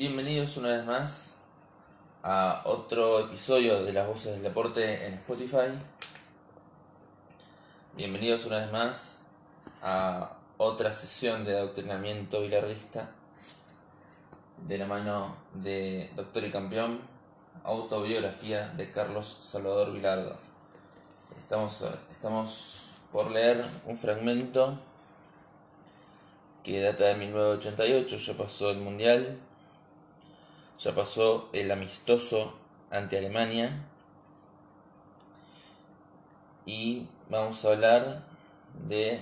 Bienvenidos una vez más a otro episodio de las voces del deporte en Spotify. Bienvenidos una vez más a otra sesión de adoctrinamiento bilardista de la mano de Doctor y Campeón, autobiografía de Carlos Salvador Vilardo. Estamos, estamos por leer un fragmento que data de 1988, ya pasó el Mundial, ya pasó el amistoso ante Alemania y vamos a hablar de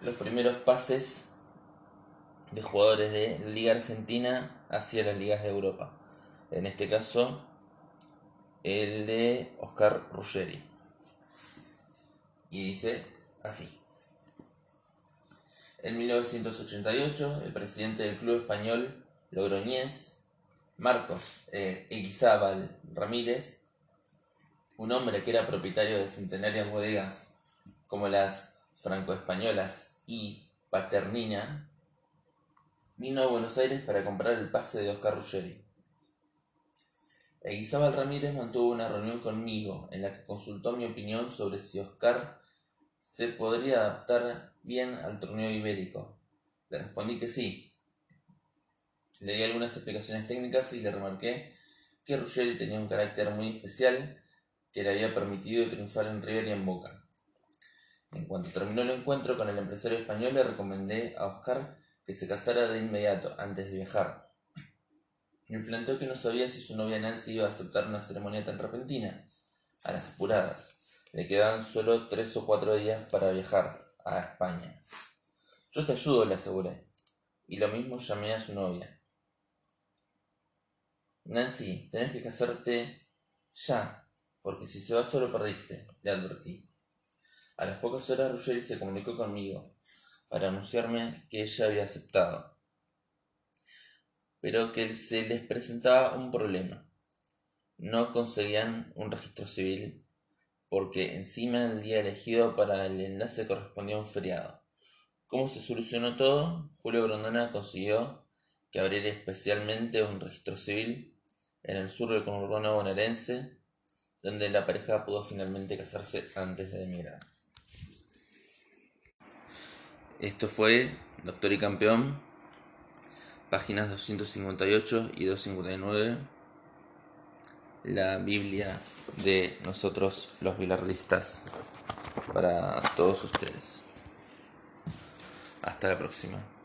los primeros pases de jugadores de Liga Argentina hacia las ligas de Europa. En este caso, el de Oscar Ruggeri. Y dice así. En 1988, el presidente del club español Logroñés, Marcos eh, Ramírez, un hombre que era propietario de centenarias bodegas como las franco-españolas y Paternina, vino a Buenos Aires para comprar el pase de Oscar Ruggeri. Eguizábal Ramírez mantuvo una reunión conmigo en la que consultó mi opinión sobre si Oscar se podría adaptar bien al torneo ibérico. Le respondí que sí. Le di algunas explicaciones técnicas y le remarqué que Ruggeri tenía un carácter muy especial que le había permitido triunfar en River y en Boca. En cuanto terminó el encuentro con el empresario español, le recomendé a Oscar que se casara de inmediato, antes de viajar. Me planteó que no sabía si su novia Nancy iba a aceptar una ceremonia tan repentina, a las apuradas. Le quedaban solo tres o cuatro días para viajar a España. Yo te ayudo, le aseguré. Y lo mismo llamé a su novia. Nancy, tenés que casarte ya, porque si se va solo perdiste, le advertí. A las pocas horas Ruggeri se comunicó conmigo para anunciarme que ella había aceptado, pero que se les presentaba un problema. No conseguían un registro civil porque encima el día elegido para el enlace correspondía a un feriado. ¿Cómo se solucionó todo? Julio Brondona consiguió que abriera especialmente un registro civil en el sur del conurbano bonaerense, donde la pareja pudo finalmente casarse antes de emigrar. Esto fue Doctor y Campeón, páginas 258 y 259 la Biblia de nosotros los bilardistas para todos ustedes. Hasta la próxima.